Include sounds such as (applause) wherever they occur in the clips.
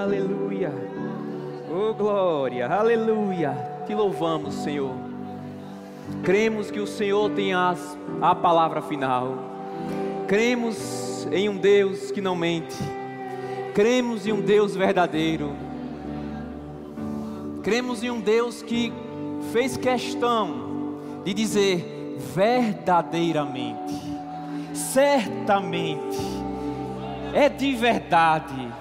Aleluia. Oh glória, aleluia. Te louvamos, Senhor. Cremos que o Senhor tem as, a palavra final. Cremos em um Deus que não mente. Cremos em um Deus verdadeiro. Cremos em um Deus que fez questão de dizer verdadeiramente, certamente, é de verdade.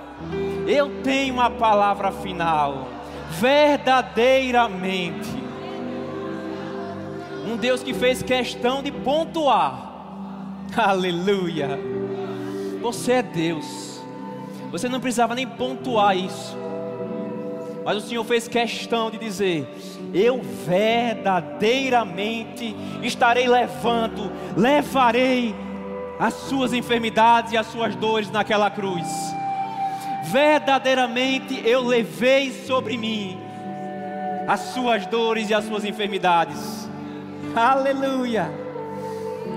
Eu tenho a palavra final, verdadeiramente. Um Deus que fez questão de pontuar. Aleluia. Você é Deus. Você não precisava nem pontuar isso. Mas o Senhor fez questão de dizer: Eu verdadeiramente estarei levando, levarei as suas enfermidades e as suas dores naquela cruz. Verdadeiramente eu levei sobre mim as suas dores e as suas enfermidades. Aleluia.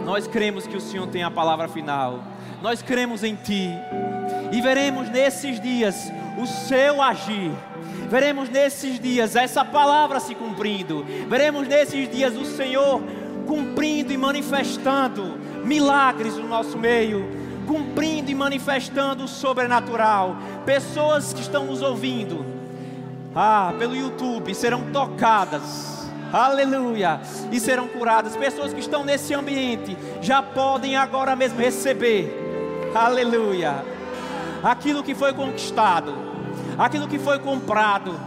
Nós cremos que o Senhor tem a palavra final. Nós cremos em Ti. E veremos nesses dias o seu agir. Veremos nesses dias essa palavra se cumprindo. Veremos nesses dias o Senhor cumprindo e manifestando milagres no nosso meio, cumprindo e manifestando o sobrenatural. Pessoas que estão nos ouvindo, ah, pelo YouTube serão tocadas aleluia, e serão curadas. Pessoas que estão nesse ambiente já podem agora mesmo receber, aleluia, aquilo que foi conquistado, aquilo que foi comprado,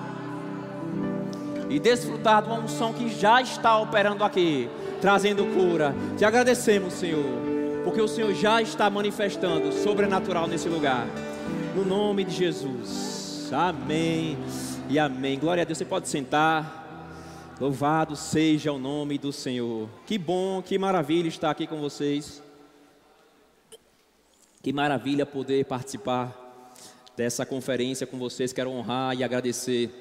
e desfrutar de uma unção que já está operando aqui, trazendo cura. Te agradecemos, Senhor, porque o Senhor já está manifestando sobrenatural nesse lugar, no nome de Jesus, amém e amém. Glória a Deus, você pode sentar. Louvado seja o nome do Senhor. Que bom, que maravilha estar aqui com vocês. Que maravilha poder participar dessa conferência com vocês. Quero honrar e agradecer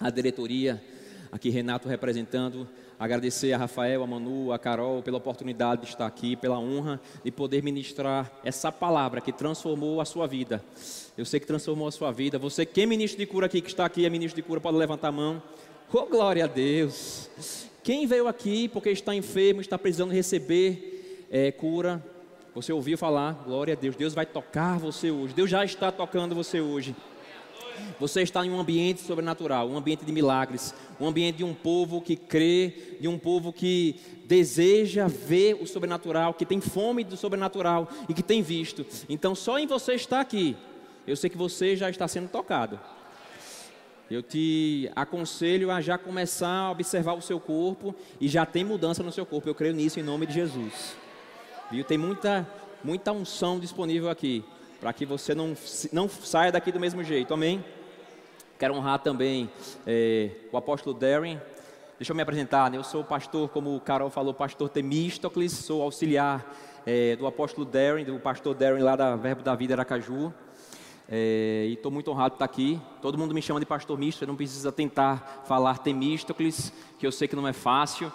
a diretoria, aqui Renato representando, agradecer a Rafael, a Manu, a Carol pela oportunidade de estar aqui, pela honra de poder ministrar essa palavra que transformou a sua vida. Eu sei que transformou a sua vida. Você, quem é ministro de cura aqui, que está aqui, é ministro de cura, pode levantar a mão. Oh, glória a Deus. Quem veio aqui porque está enfermo, está precisando receber é, cura, você ouviu falar, glória a Deus, Deus vai tocar você hoje, Deus já está tocando você hoje. Você está em um ambiente sobrenatural, um ambiente de milagres, um ambiente de um povo que crê, de um povo que deseja ver o sobrenatural, que tem fome do sobrenatural e que tem visto. Então, só em você estar aqui, eu sei que você já está sendo tocado eu te aconselho a já começar a observar o seu corpo e já tem mudança no seu corpo. Eu creio nisso em nome de Jesus. Viu? Tem muita, muita unção disponível aqui para que você não, não saia daqui do mesmo jeito. Amém? Quero honrar também é, o apóstolo Darren. Deixa eu me apresentar. Né? Eu sou pastor, como o Carol falou, pastor Temístocles. Sou auxiliar é, do apóstolo Darren, do pastor Darren lá da Verbo da Vida Aracaju. É, e estou muito honrado de estar aqui. Todo mundo me chama de pastor misto, não precisa tentar falar Temístocles, que eu sei que não é fácil,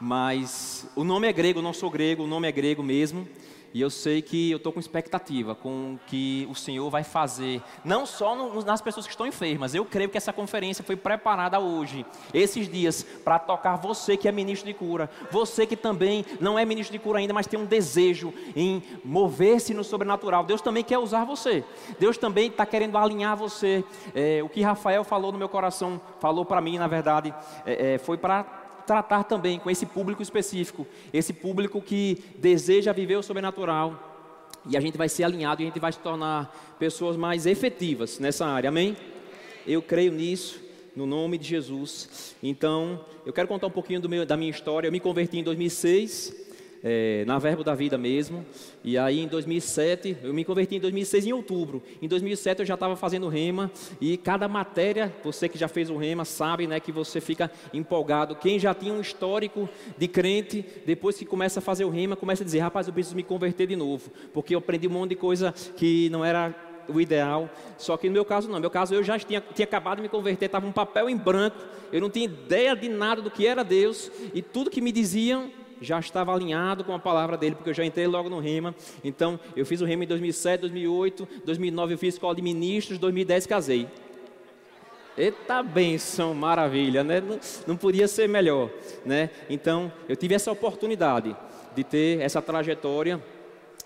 mas o nome é grego, não sou grego, o nome é grego mesmo. E eu sei que eu estou com expectativa com o que o Senhor vai fazer, não só no, nas pessoas que estão enfermas. Eu creio que essa conferência foi preparada hoje, esses dias, para tocar você que é ministro de cura, você que também não é ministro de cura ainda, mas tem um desejo em mover-se no sobrenatural. Deus também quer usar você. Deus também está querendo alinhar você. É, o que Rafael falou no meu coração, falou para mim, na verdade, é, é, foi para tratar também com esse público específico, esse público que deseja viver o sobrenatural. E a gente vai ser alinhado e a gente vai se tornar pessoas mais efetivas nessa área, amém? Eu creio nisso, no nome de Jesus. Então, eu quero contar um pouquinho meu, da minha história. Eu me converti em 2006 é, na Verbo da Vida mesmo. E aí em 2007, eu me converti em 2006 em outubro. Em 2007 eu já estava fazendo rema e cada matéria, você que já fez o rema sabe, né, que você fica empolgado. Quem já tinha um histórico de crente, depois que começa a fazer o rema, começa a dizer, rapaz, eu preciso me converter de novo, porque eu aprendi um monte de coisa que não era o ideal. Só que no meu caso não. No meu caso eu já tinha, tinha acabado de me converter, estava um papel em branco. Eu não tinha ideia de nada do que era Deus e tudo que me diziam já estava alinhado com a palavra dele, porque eu já entrei logo no Rema. Então, eu fiz o Rema em 2007, 2008, 2009 eu fiz escola de ministros, 2010 casei. Eita benção, maravilha, né? Não, não podia ser melhor, né? Então, eu tive essa oportunidade de ter essa trajetória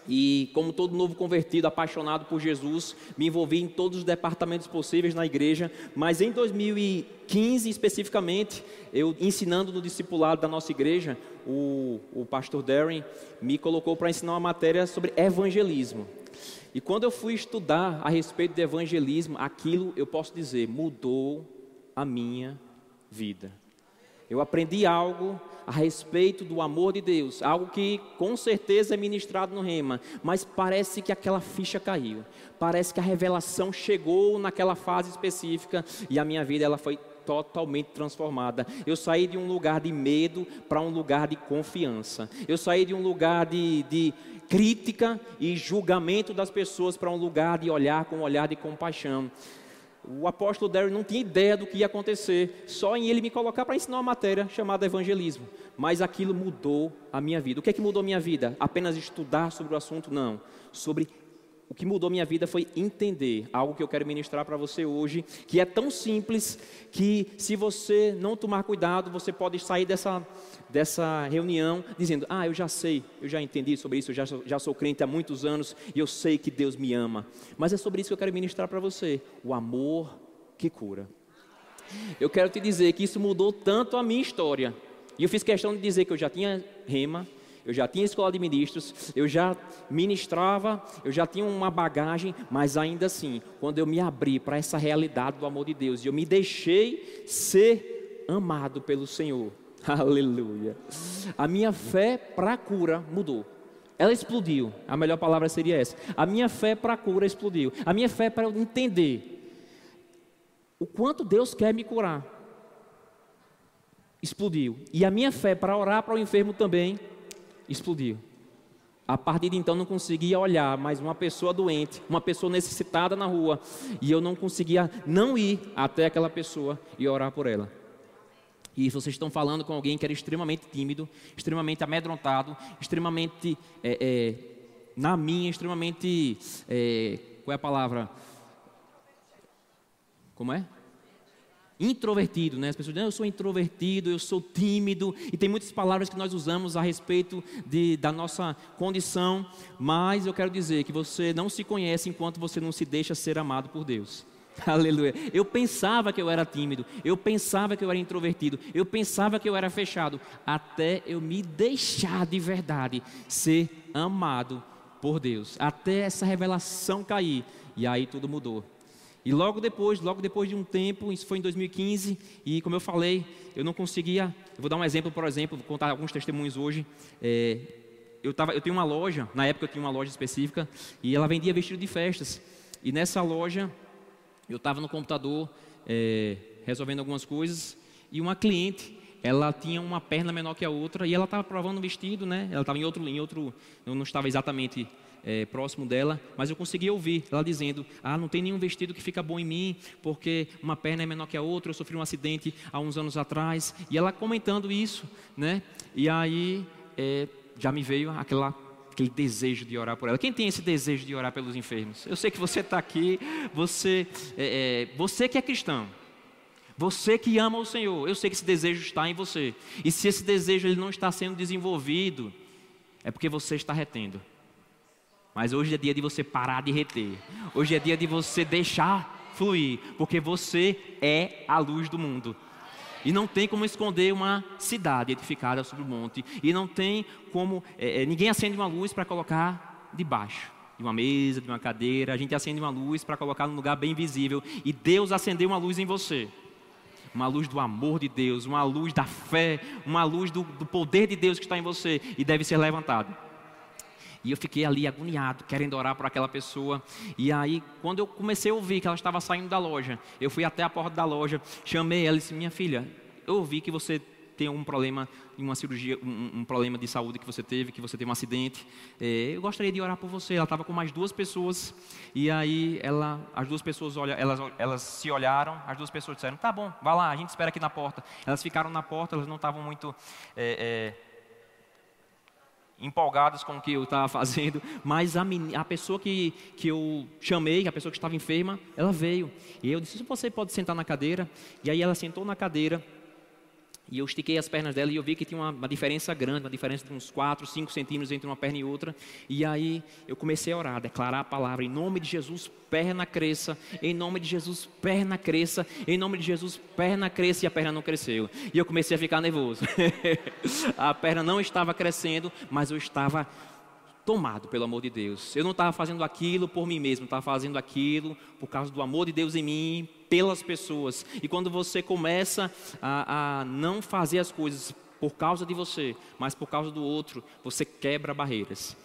e, como todo novo convertido, apaixonado por Jesus, me envolvi em todos os departamentos possíveis na igreja. Mas em 2015, especificamente, eu ensinando no discipulado da nossa igreja, o, o pastor Darren me colocou para ensinar uma matéria sobre evangelismo. E quando eu fui estudar a respeito de evangelismo, aquilo eu posso dizer mudou a minha vida. Eu aprendi algo a respeito do amor de Deus, algo que com certeza é ministrado no Rema, mas parece que aquela ficha caiu. Parece que a revelação chegou naquela fase específica e a minha vida ela foi totalmente transformada. Eu saí de um lugar de medo para um lugar de confiança. Eu saí de um lugar de, de crítica e julgamento das pessoas para um lugar de olhar com um olhar de compaixão. O apóstolo Derry não tinha ideia do que ia acontecer, só em ele me colocar para ensinar uma matéria chamada evangelismo. Mas aquilo mudou a minha vida. O que é que mudou a minha vida? Apenas estudar sobre o assunto? Não. Sobre o que mudou minha vida foi entender algo que eu quero ministrar para você hoje, que é tão simples que se você não tomar cuidado, você pode sair dessa, dessa reunião dizendo: Ah, eu já sei, eu já entendi sobre isso, eu já, já sou crente há muitos anos e eu sei que Deus me ama. Mas é sobre isso que eu quero ministrar para você: o amor que cura. Eu quero te dizer que isso mudou tanto a minha história. E eu fiz questão de dizer que eu já tinha rema, eu já tinha escola de ministros, eu já ministrava, eu já tinha uma bagagem, mas ainda assim, quando eu me abri para essa realidade do amor de Deus e eu me deixei ser amado pelo Senhor, (laughs) aleluia, a minha fé para a cura mudou. Ela explodiu, a melhor palavra seria essa. A minha fé para a cura explodiu. A minha fé para eu entender o quanto Deus quer me curar explodiu. E a minha fé para orar para o enfermo também explodiu. A partir de então não conseguia olhar mais uma pessoa doente, uma pessoa necessitada na rua, e eu não conseguia não ir até aquela pessoa e orar por ela. E vocês estão falando com alguém que era extremamente tímido, extremamente amedrontado, extremamente é, é, na minha, extremamente é, qual é a palavra? Como é? Introvertido, né? As pessoas dizem, eu sou introvertido, eu sou tímido, e tem muitas palavras que nós usamos a respeito de, da nossa condição, mas eu quero dizer que você não se conhece enquanto você não se deixa ser amado por Deus. (laughs) Aleluia. Eu pensava que eu era tímido, eu pensava que eu era introvertido, eu pensava que eu era fechado, até eu me deixar de verdade ser amado por Deus, até essa revelação cair, e aí tudo mudou. E logo depois, logo depois de um tempo, isso foi em 2015, e como eu falei, eu não conseguia. Eu vou dar um exemplo, por exemplo, vou contar alguns testemunhos hoje. É, eu, tava, eu tenho uma loja, na época eu tinha uma loja específica, e ela vendia vestido de festas. E nessa loja, eu estava no computador é, resolvendo algumas coisas, e uma cliente, ela tinha uma perna menor que a outra, e ela estava provando o vestido, né? Ela estava em outro, em outro, eu não estava exatamente é, próximo dela, mas eu consegui ouvir ela dizendo: Ah, não tem nenhum vestido que fica bom em mim, porque uma perna é menor que a outra. Eu sofri um acidente há uns anos atrás. E ela comentando isso, né? E aí é, já me veio aquela aquele desejo de orar por ela. Quem tem esse desejo de orar pelos enfermos? Eu sei que você está aqui, você, é, é, você que é cristão, você que ama o Senhor, eu sei que esse desejo está em você. E se esse desejo ele não está sendo desenvolvido, é porque você está retendo. Mas hoje é dia de você parar de reter. Hoje é dia de você deixar fluir, porque você é a luz do mundo. E não tem como esconder uma cidade edificada sobre o monte. E não tem como. É, é ninguém acende uma luz para colocar debaixo de uma mesa, de uma cadeira. A gente acende uma luz para colocar num lugar bem visível. E Deus acendeu uma luz em você. Uma luz do amor de Deus, uma luz da fé, uma luz do, do poder de Deus que está em você e deve ser levantada. E eu fiquei ali agoniado, querendo orar por aquela pessoa. E aí, quando eu comecei a ouvir que ela estava saindo da loja, eu fui até a porta da loja, chamei ela e disse: Minha filha, eu ouvi que você tem um problema em uma cirurgia, um, um, problema de saúde que você teve, que você teve um acidente. É, eu gostaria de orar por você. Ela estava com mais duas pessoas e aí ela, as duas pessoas olha, elas, elas se olharam. As duas pessoas disseram: Tá bom, vá lá, a gente espera aqui na porta. Elas ficaram na porta, elas não estavam muito é, é, empolgadas com o que eu estava (laughs) fazendo, mas a, a pessoa que, que eu chamei, a pessoa que estava enferma, ela veio. E eu disse: Você pode sentar na cadeira? E aí ela sentou na cadeira. E eu estiquei as pernas dela e eu vi que tinha uma, uma, diferença grande, uma diferença de uns 4, 5 centímetros entre uma perna e outra. E aí eu comecei a orar, a declarar a palavra, em nome de Jesus, perna cresça, em nome de Jesus, perna cresça, em nome de Jesus, perna cresça, e a perna não cresceu. E eu comecei a ficar nervoso. (laughs) a perna não estava crescendo, mas eu estava tomado pelo amor de Deus. Eu não estava fazendo aquilo por mim mesmo, estava fazendo aquilo por causa do amor de Deus em mim, pelas pessoas. E quando você começa a, a não fazer as coisas por causa de você, mas por causa do outro, você quebra barreiras.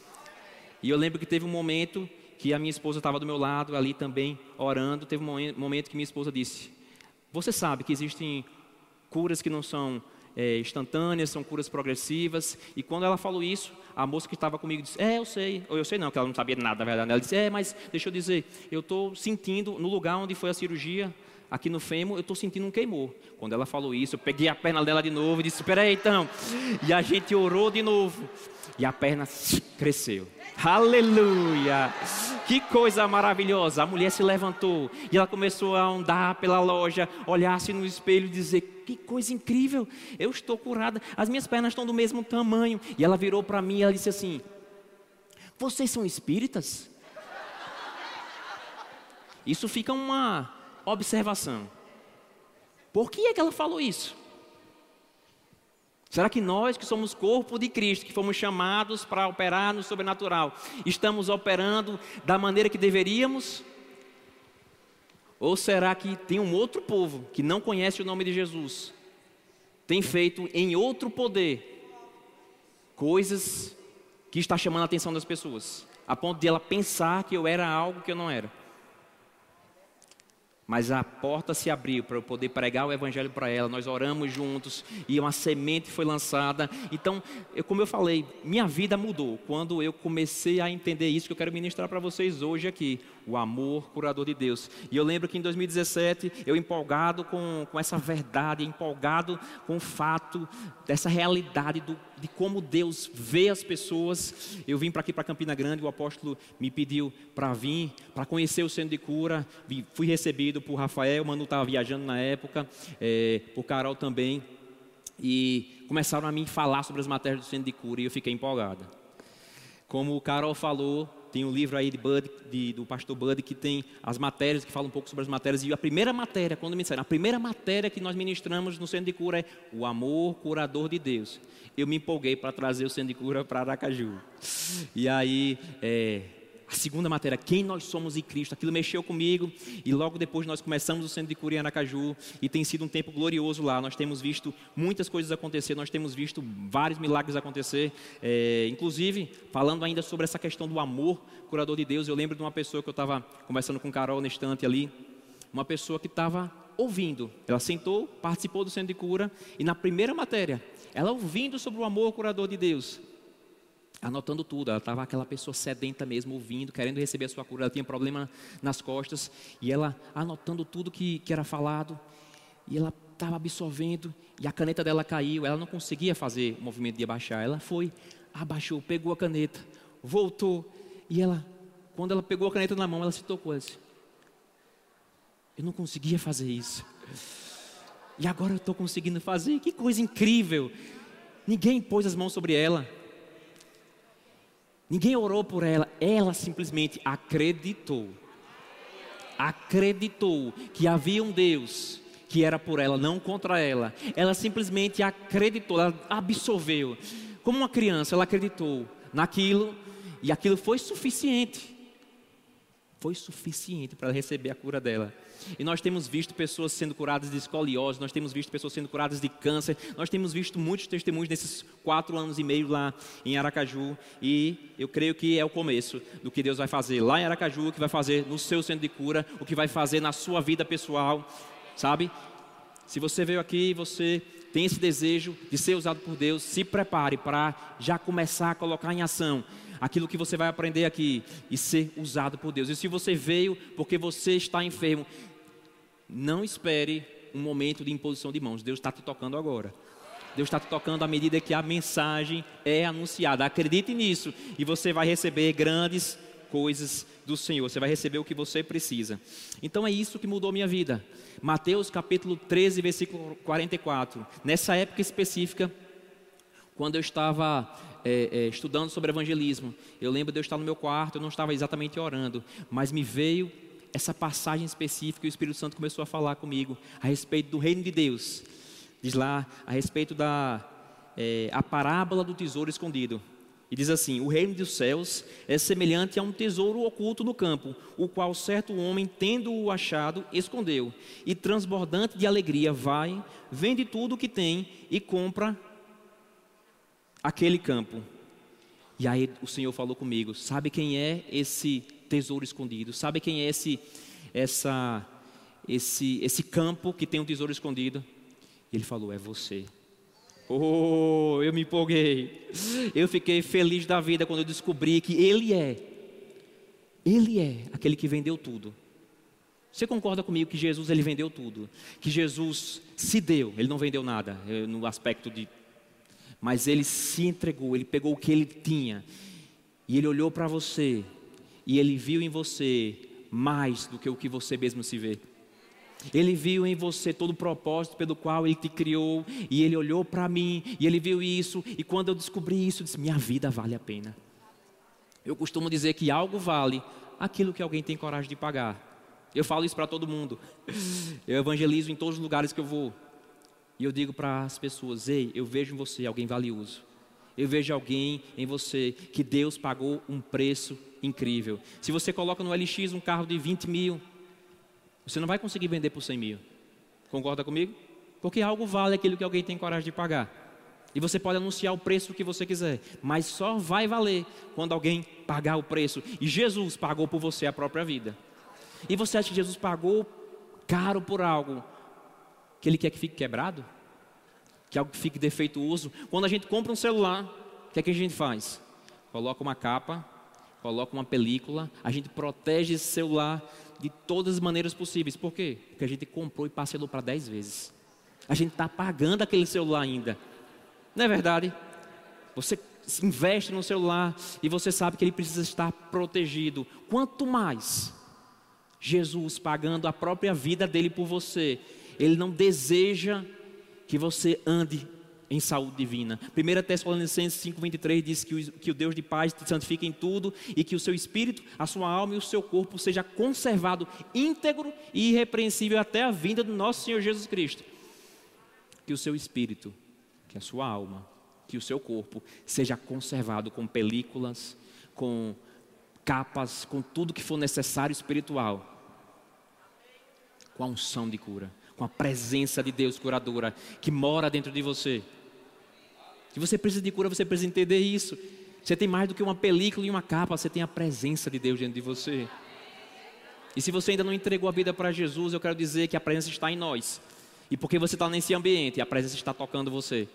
E eu lembro que teve um momento que a minha esposa estava do meu lado, ali também orando. Teve um momento que minha esposa disse: Você sabe que existem curas que não são é, instantâneas, são curas progressivas. E quando ela falou isso, a moça que estava comigo disse: É, eu sei. Ou eu sei não, que ela não sabia nada, na verdade. Ela disse: É, mas deixa eu dizer, eu estou sentindo no lugar onde foi a cirurgia, aqui no fêmur, eu estou sentindo um queimor. Quando ela falou isso, eu peguei a perna dela de novo e disse: Espera aí então. E a gente orou de novo. E a perna cresceu. Aleluia! Que coisa maravilhosa! A mulher se levantou e ela começou a andar pela loja, olhar-se no espelho e dizer: Que coisa incrível! Eu estou curada, as minhas pernas estão do mesmo tamanho. E ela virou para mim e ela disse assim: Vocês são espíritas? Isso fica uma observação. Por que é que ela falou isso? Será que nós, que somos corpo de Cristo, que fomos chamados para operar no sobrenatural, estamos operando da maneira que deveríamos? Ou será que tem um outro povo que não conhece o nome de Jesus, tem feito em outro poder coisas que está chamando a atenção das pessoas, a ponto de ela pensar que eu era algo que eu não era? Mas a porta se abriu para eu poder pregar o evangelho para ela. Nós oramos juntos e uma semente foi lançada. Então, eu, como eu falei, minha vida mudou quando eu comecei a entender isso que eu quero ministrar para vocês hoje aqui o amor curador de Deus. E eu lembro que em 2017, eu empolgado com, com essa verdade, empolgado com o fato dessa realidade do, de como Deus vê as pessoas, eu vim para aqui para Campina Grande, o apóstolo me pediu para vir, para conhecer o centro de cura, fui recebido por Rafael, o Manu estava viajando na época, é, por Carol também, e começaram a me falar sobre as matérias do centro de cura e eu fiquei empolgada. Como o Carol falou, tem um livro aí de Bud, de, do pastor Bud, que tem as matérias, que fala um pouco sobre as matérias. E a primeira matéria, quando me disseram, a primeira matéria que nós ministramos no Centro de Cura é o amor curador de Deus. Eu me empolguei para trazer o Centro de Cura para Aracaju. E aí, é, a segunda matéria, quem nós somos em Cristo, aquilo mexeu comigo e logo depois nós começamos o centro de cura em Aracaju e tem sido um tempo glorioso lá. Nós temos visto muitas coisas acontecer, nós temos visto vários milagres acontecer, é, inclusive falando ainda sobre essa questão do amor curador de Deus. Eu lembro de uma pessoa que eu estava conversando com Carol na estante ali, uma pessoa que estava ouvindo. Ela sentou, participou do centro de cura e na primeira matéria, ela ouvindo sobre o amor curador de Deus, anotando tudo. Ela estava aquela pessoa sedenta mesmo, ouvindo, querendo receber a sua cura. Ela tinha problema nas costas e ela anotando tudo que, que era falado. E ela estava absorvendo e a caneta dela caiu. Ela não conseguia fazer o movimento de abaixar. Ela foi, abaixou, pegou a caneta, voltou. E ela, quando ela pegou a caneta na mão, ela se tocou. Eu não conseguia fazer isso. E agora eu estou conseguindo fazer. Que coisa incrível. Ninguém pôs as mãos sobre ela. Ninguém orou por ela, ela simplesmente acreditou. Acreditou que havia um Deus que era por ela, não contra ela. Ela simplesmente acreditou, ela absorveu. Como uma criança, ela acreditou naquilo e aquilo foi suficiente. Foi suficiente para receber a cura dela. E nós temos visto pessoas sendo curadas de escoliose, nós temos visto pessoas sendo curadas de câncer, nós temos visto muitos testemunhos nesses quatro anos e meio lá em Aracaju. E eu creio que é o começo do que Deus vai fazer lá em Aracaju, o que vai fazer no seu centro de cura, o que vai fazer na sua vida pessoal, sabe? Se você veio aqui e você tem esse desejo de ser usado por Deus, se prepare para já começar a colocar em ação aquilo que você vai aprender aqui e ser usado por Deus. E se você veio porque você está enfermo, não espere um momento de imposição de mãos. Deus está te tocando agora. Deus está te tocando à medida que a mensagem é anunciada. Acredite nisso e você vai receber grandes coisas do Senhor. Você vai receber o que você precisa. Então é isso que mudou minha vida. Mateus capítulo 13, versículo 44. Nessa época específica, quando eu estava é, é, estudando sobre evangelismo, eu lembro de eu estar no meu quarto, eu não estava exatamente orando, mas me veio essa passagem específica e o Espírito Santo começou a falar comigo a respeito do reino de Deus. Diz lá a respeito da é, a parábola do tesouro escondido. E diz assim: O reino dos céus é semelhante a um tesouro oculto no campo, o qual certo homem, tendo-o achado, escondeu. E transbordante de alegria, vai, vende tudo o que tem e compra aquele campo. E aí o Senhor falou comigo: Sabe quem é esse tesouro escondido? Sabe quem é esse, essa, esse, esse campo que tem um tesouro escondido? E ele falou: É você. Oh, eu me empolguei. Eu fiquei feliz da vida quando eu descobri que Ele é. Ele é aquele que vendeu tudo. Você concorda comigo que Jesus ele vendeu tudo? Que Jesus se deu, ele não vendeu nada eh, no aspecto de mas ele se entregou, ele pegou o que ele tinha e ele olhou para você e ele viu em você mais do que o que você mesmo se vê. Ele viu em você todo o propósito pelo qual Ele te criou, e Ele olhou para mim, e Ele viu isso, e quando eu descobri isso, eu disse: minha vida vale a pena. Eu costumo dizer que algo vale aquilo que alguém tem coragem de pagar. Eu falo isso para todo mundo. Eu evangelizo em todos os lugares que eu vou. E eu digo para as pessoas: ei, eu vejo em você alguém valioso. Eu vejo alguém em você que Deus pagou um preço incrível. Se você coloca no LX um carro de 20 mil, você não vai conseguir vender por 100 mil. Concorda comigo? Porque algo vale aquilo que alguém tem coragem de pagar. E você pode anunciar o preço que você quiser, mas só vai valer quando alguém pagar o preço. E Jesus pagou por você a própria vida. E você acha que Jesus pagou caro por algo que ele quer que fique quebrado? Que algo que fique defeituoso? Quando a gente compra um celular, o que é que a gente faz? Coloca uma capa, coloca uma película, a gente protege esse celular de todas as maneiras possíveis. Por quê? Porque a gente comprou e parcelou para 10 vezes. A gente está pagando aquele celular ainda. Não é verdade? Você investe no celular e você sabe que ele precisa estar protegido. Quanto mais Jesus pagando a própria vida dele por você, ele não deseja que você ande em saúde divina. 1 Tessalonicenses 5,23 diz que o, que o Deus de paz te santifica em tudo e que o seu espírito, a sua alma e o seu corpo seja conservado íntegro e irrepreensível até a vinda do nosso Senhor Jesus Cristo. Que o seu espírito, que a sua alma, que o seu corpo seja conservado com películas, com capas, com tudo que for necessário espiritual, com a unção de cura, com a presença de Deus curadora que mora dentro de você. Se você precisa de cura, você precisa entender isso. Você tem mais do que uma película e uma capa, você tem a presença de Deus dentro de você. E se você ainda não entregou a vida para Jesus, eu quero dizer que a presença está em nós. E porque você está nesse ambiente, a presença está tocando você.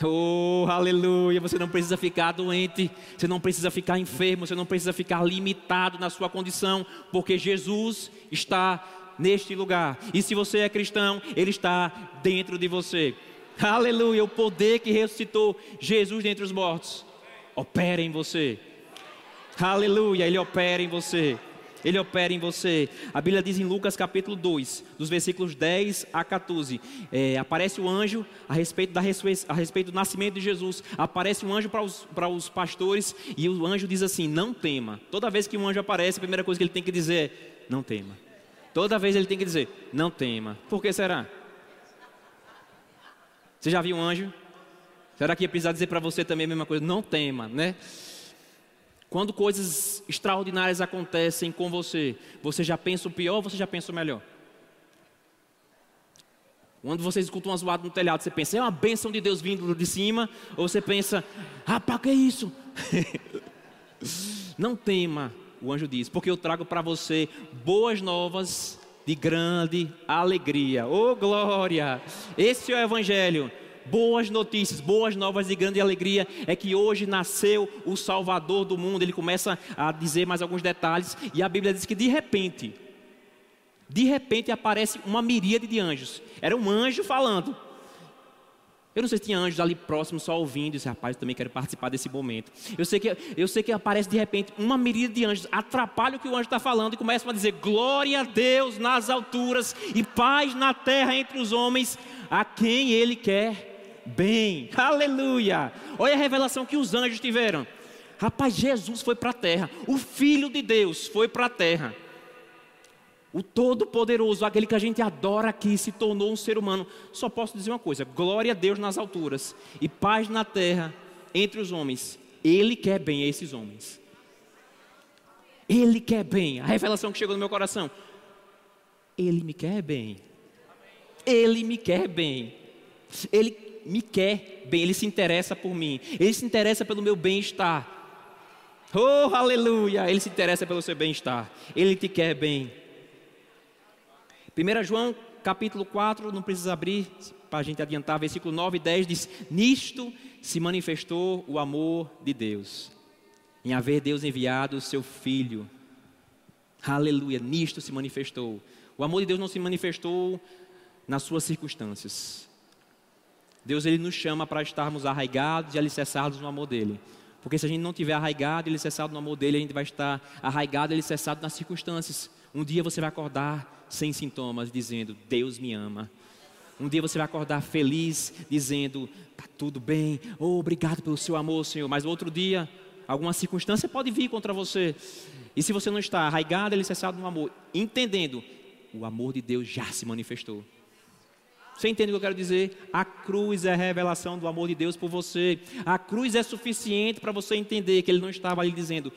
Oh, aleluia! Você não precisa ficar doente, você não precisa ficar enfermo, você não precisa ficar limitado na sua condição, porque Jesus está neste lugar. E se você é cristão, Ele está dentro de você. Aleluia, o poder que ressuscitou Jesus dentre os mortos opera em você. Aleluia, ele opera em você. Ele opera em você. A Bíblia diz em Lucas capítulo 2, dos versículos 10 a 14. É, aparece o anjo a respeito, da a respeito do nascimento de Jesus. Aparece um anjo para os, para os pastores e o anjo diz assim: Não tema. Toda vez que um anjo aparece, a primeira coisa que ele tem que dizer é: Não tema. Toda vez ele tem que dizer: Não tema. Por que será? Você já viu um anjo? Será que ia precisar dizer para você também a mesma coisa? Não tema, né? Quando coisas extraordinárias acontecem com você, você já pensa o pior ou você já pensa o melhor? Quando você escuta uma zoada no telhado, você pensa, é uma bênção de Deus vindo de cima, ou você pensa, rapaz, que é isso? (laughs) Não tema, o anjo diz, porque eu trago para você boas novas de grande alegria. Oh glória! Esse é o evangelho. Boas notícias, boas novas de grande alegria é que hoje nasceu o Salvador do mundo. Ele começa a dizer mais alguns detalhes e a Bíblia diz que de repente, de repente aparece uma miríade de anjos. Era um anjo falando. Eu não sei se tinha anjos ali próximos só ouvindo, e disse, rapaz, eu também quero participar desse momento. Eu sei que, eu sei que aparece de repente uma miríade de anjos, atrapalha o que o anjo está falando e começa a dizer: glória a Deus nas alturas e paz na terra entre os homens, a quem Ele quer bem. Aleluia! Olha a revelação que os anjos tiveram. Rapaz, Jesus foi para a terra, o Filho de Deus foi para a terra. O Todo-Poderoso, aquele que a gente adora aqui, se tornou um ser humano. Só posso dizer uma coisa: glória a Deus nas alturas e paz na terra entre os homens. Ele quer bem a esses homens. Ele quer bem. A revelação que chegou no meu coração. Ele me quer bem. Ele me quer bem. Ele me quer bem. Ele se interessa por mim. Ele se interessa pelo meu bem-estar. Oh, aleluia! Ele se interessa pelo seu bem-estar. Ele te quer bem. 1 João capítulo 4, não precisa abrir para a gente adiantar, versículo 9 e 10 diz: Nisto se manifestou o amor de Deus, em haver Deus enviado o seu Filho. Aleluia, nisto se manifestou. O amor de Deus não se manifestou nas suas circunstâncias. Deus ele nos chama para estarmos arraigados e alicerçados no amor dele. Porque se a gente não tiver arraigado e alicerçado no amor dele, a gente vai estar arraigado e alicerçado nas circunstâncias. Um dia você vai acordar sem sintomas, dizendo: Deus me ama. Um dia você vai acordar feliz, dizendo: Está tudo bem, oh, obrigado pelo seu amor, Senhor. Mas outro dia, alguma circunstância pode vir contra você. E se você não está arraigado, alicerçado no amor, entendendo, o amor de Deus já se manifestou. Você entende o que eu quero dizer? A cruz é a revelação do amor de Deus por você. A cruz é suficiente para você entender que Ele não estava ali dizendo: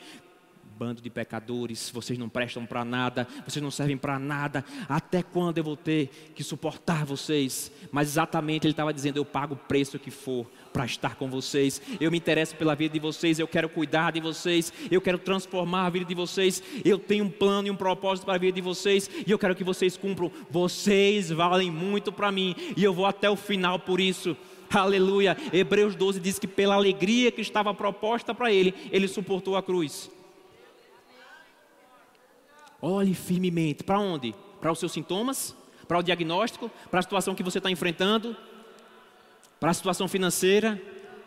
bando de pecadores, vocês não prestam para nada, vocês não servem para nada, até quando eu vou ter que suportar vocês? Mas exatamente ele estava dizendo: eu pago o preço que for para estar com vocês, eu me interesso pela vida de vocês, eu quero cuidar de vocês, eu quero transformar a vida de vocês, eu tenho um plano e um propósito para a vida de vocês, e eu quero que vocês cumpram, vocês valem muito para mim, e eu vou até o final por isso. Aleluia. Hebreus 12 diz que pela alegria que estava proposta para ele, ele suportou a cruz. Olhe firmemente. Para onde? Para os seus sintomas? Para o diagnóstico? Para a situação que você está enfrentando? Para a situação financeira?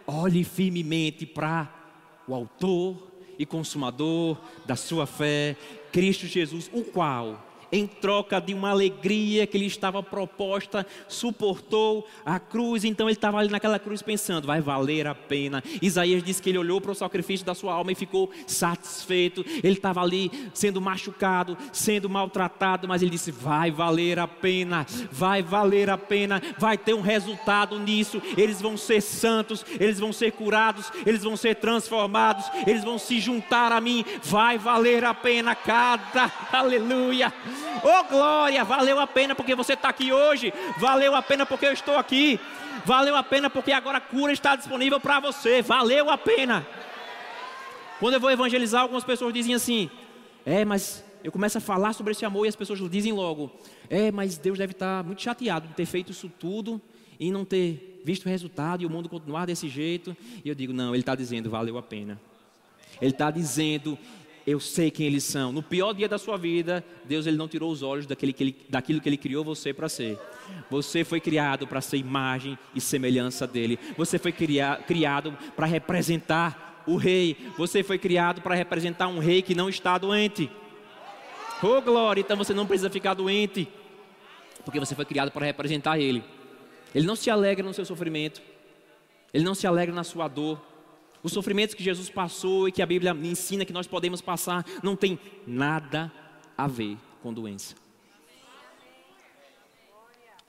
Olhe firmemente para o Autor e Consumador da sua fé, Cristo Jesus, o qual em troca de uma alegria que lhe estava proposta, suportou a cruz. Então ele estava ali naquela cruz pensando: vai valer a pena. Isaías disse que ele olhou para o sacrifício da sua alma e ficou satisfeito. Ele estava ali sendo machucado, sendo maltratado, mas ele disse: vai valer a pena, vai valer a pena, vai ter um resultado nisso. Eles vão ser santos, eles vão ser curados, eles vão ser transformados, eles vão se juntar a mim. Vai valer a pena cada, (laughs) aleluia. Oh glória, valeu a pena porque você está aqui hoje, valeu a pena porque eu estou aqui, valeu a pena porque agora a cura está disponível para você, valeu a pena. Quando eu vou evangelizar, algumas pessoas dizem assim: é, mas eu começo a falar sobre esse amor e as pessoas dizem logo: é, mas Deus deve estar muito chateado de ter feito isso tudo e não ter visto o resultado e o mundo continuar desse jeito. E eu digo: não, Ele está dizendo, valeu a pena. Ele está dizendo, eu sei quem eles são. No pior dia da sua vida, Deus ele não tirou os olhos daquele que ele, daquilo que Ele criou você para ser. Você foi criado para ser imagem e semelhança dele. Você foi criado para representar o rei. Você foi criado para representar um rei que não está doente. Oh glória! Então você não precisa ficar doente, porque você foi criado para representar ele. Ele não se alegra no seu sofrimento. Ele não se alegra na sua dor. Os sofrimentos que Jesus passou e que a Bíblia ensina que nós podemos passar não tem nada a ver com doença.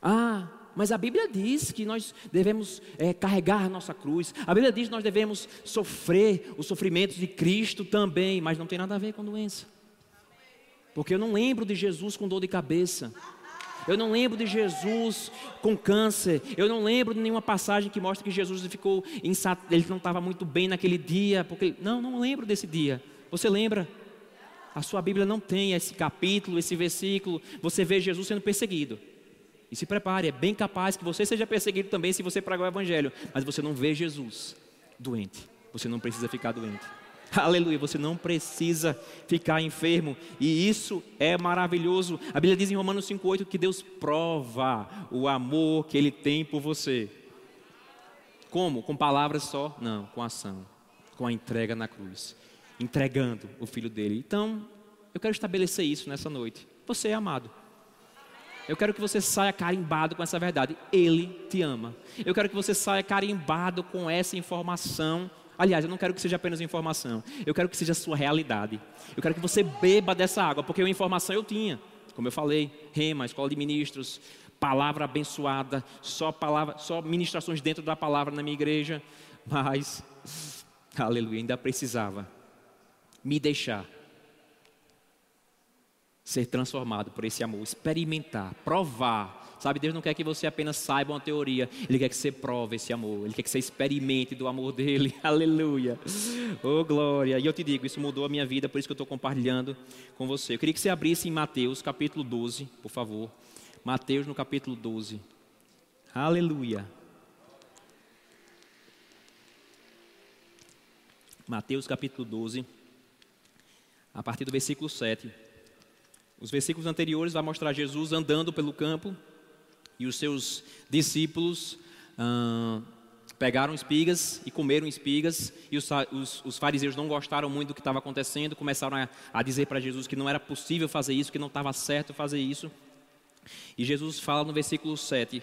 Ah, mas a Bíblia diz que nós devemos é, carregar a nossa cruz. A Bíblia diz que nós devemos sofrer os sofrimentos de Cristo também, mas não tem nada a ver com doença. Porque eu não lembro de Jesus com dor de cabeça. Eu não lembro de Jesus com câncer. Eu não lembro de nenhuma passagem que mostra que Jesus ficou ele não estava muito bem naquele dia, porque não, não lembro desse dia. Você lembra? A sua Bíblia não tem esse capítulo, esse versículo. Você vê Jesus sendo perseguido. E se prepare, é bem capaz que você seja perseguido também se você pregar o evangelho, mas você não vê Jesus doente. Você não precisa ficar doente. (laughs) Aleluia, você não precisa ficar enfermo, e isso é maravilhoso. A Bíblia diz em Romanos 5,8 que Deus prova o amor que Ele tem por você. Como? Com palavras só? Não, com ação, com a entrega na cruz, entregando o filho dele. Então, eu quero estabelecer isso nessa noite. Você é amado. Eu quero que você saia carimbado com essa verdade. Ele te ama. Eu quero que você saia carimbado com essa informação. Aliás, eu não quero que seja apenas informação. Eu quero que seja a sua realidade. Eu quero que você beba dessa água, porque a informação eu tinha. Como eu falei, rema, escola de ministros, palavra abençoada, só palavra, só ministrações dentro da palavra na minha igreja, mas (laughs) aleluia, ainda precisava me deixar ser transformado por esse amor, experimentar, provar. Sabe, Deus não quer que você apenas saiba uma teoria, Ele quer que você prove esse amor, Ele quer que você experimente do amor dEle, (laughs) aleluia, oh glória. E eu te digo, isso mudou a minha vida, por isso que eu estou compartilhando com você. Eu queria que você abrisse em Mateus capítulo 12, por favor. Mateus no capítulo 12, aleluia. Mateus capítulo 12, a partir do versículo 7. Os versículos anteriores vai mostrar Jesus andando pelo campo e os seus discípulos ah, pegaram espigas e comeram espigas e os, os, os, fariseus não gostaram muito do que estava acontecendo, começaram a, a dizer para Jesus que não era possível fazer isso, que não estava certo fazer isso. E Jesus fala no versículo 7: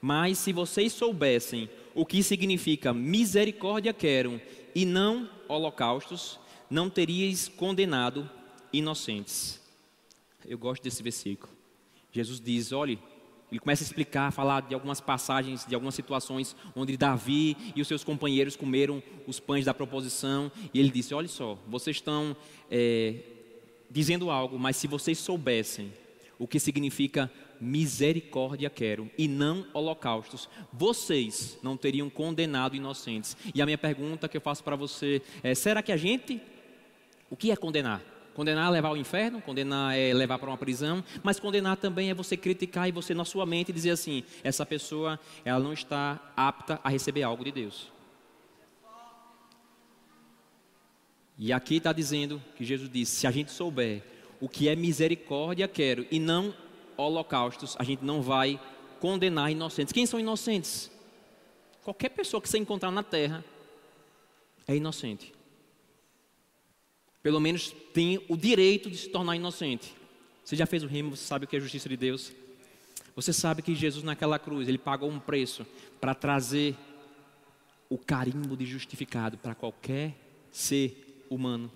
Mas se vocês soubessem o que significa misericórdia quero e não holocaustos, não teríeis condenado inocentes. Eu gosto desse versículo. Jesus diz: olhe, ele começa a explicar, a falar de algumas passagens, de algumas situações onde Davi e os seus companheiros comeram os pães da proposição. E ele disse: Olha só, vocês estão é, dizendo algo, mas se vocês soubessem o que significa misericórdia quero e não holocaustos, vocês não teriam condenado inocentes. E a minha pergunta que eu faço para você é: será que a gente, o que é condenar? Condenar é levar ao inferno, condenar é levar para uma prisão, mas condenar também é você criticar e você na sua mente dizer assim: essa pessoa ela não está apta a receber algo de Deus. E aqui está dizendo que Jesus disse: se a gente souber o que é misericórdia, quero, e não holocaustos, a gente não vai condenar inocentes. Quem são inocentes? Qualquer pessoa que você encontrar na terra é inocente pelo menos tem o direito de se tornar inocente. Você já fez o rimo, você sabe o que é a justiça de Deus? Você sabe que Jesus naquela cruz, ele pagou um preço para trazer o carimbo de justificado para qualquer ser humano.